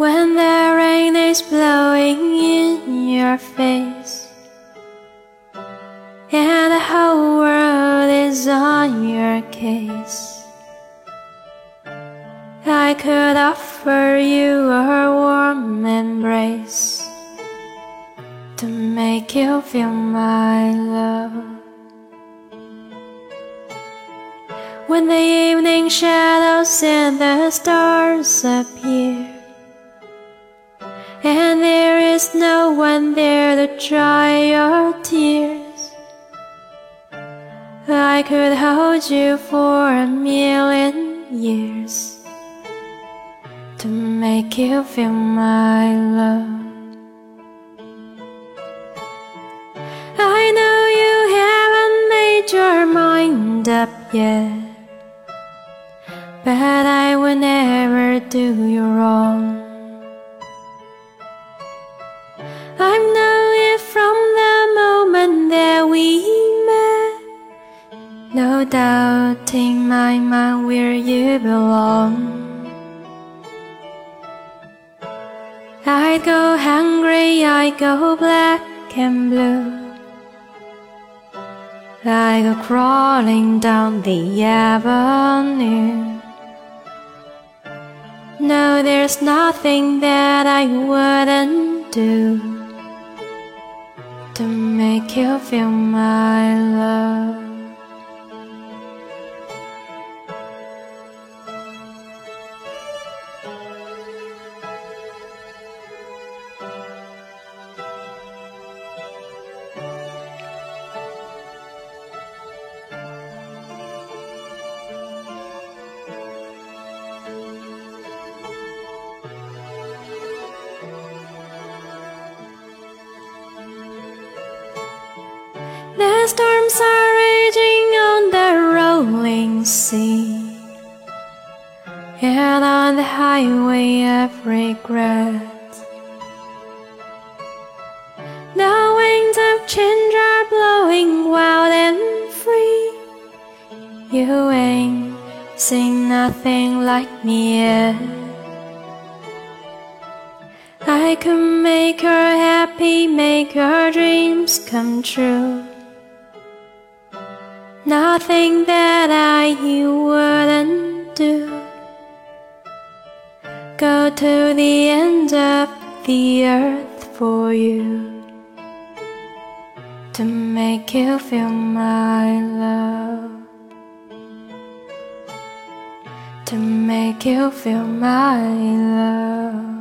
When the rain is blowing in your face And the whole world is on your case. I could offer you a warm embrace To make you feel my love. When the evening shadows and the stars appear is no one there to dry your tears I could hold you for a million years To make you feel my love I know you haven't made your mind up yet but I will never do you wrong. Met. No doubt in my mind where you belong. I'd go hungry, I'd go black and blue. I go crawling down the avenue. No, there's nothing that I wouldn't do to make you feel my The storms are raging on the rolling sea. And on the highway of regret The winds of change are blowing wild and free. You ain't seen nothing like me yet. I could make her happy, make her dreams come true Nothing that I you wouldn't do. Go to the end of the earth for you to make you feel my love. To make you feel my love.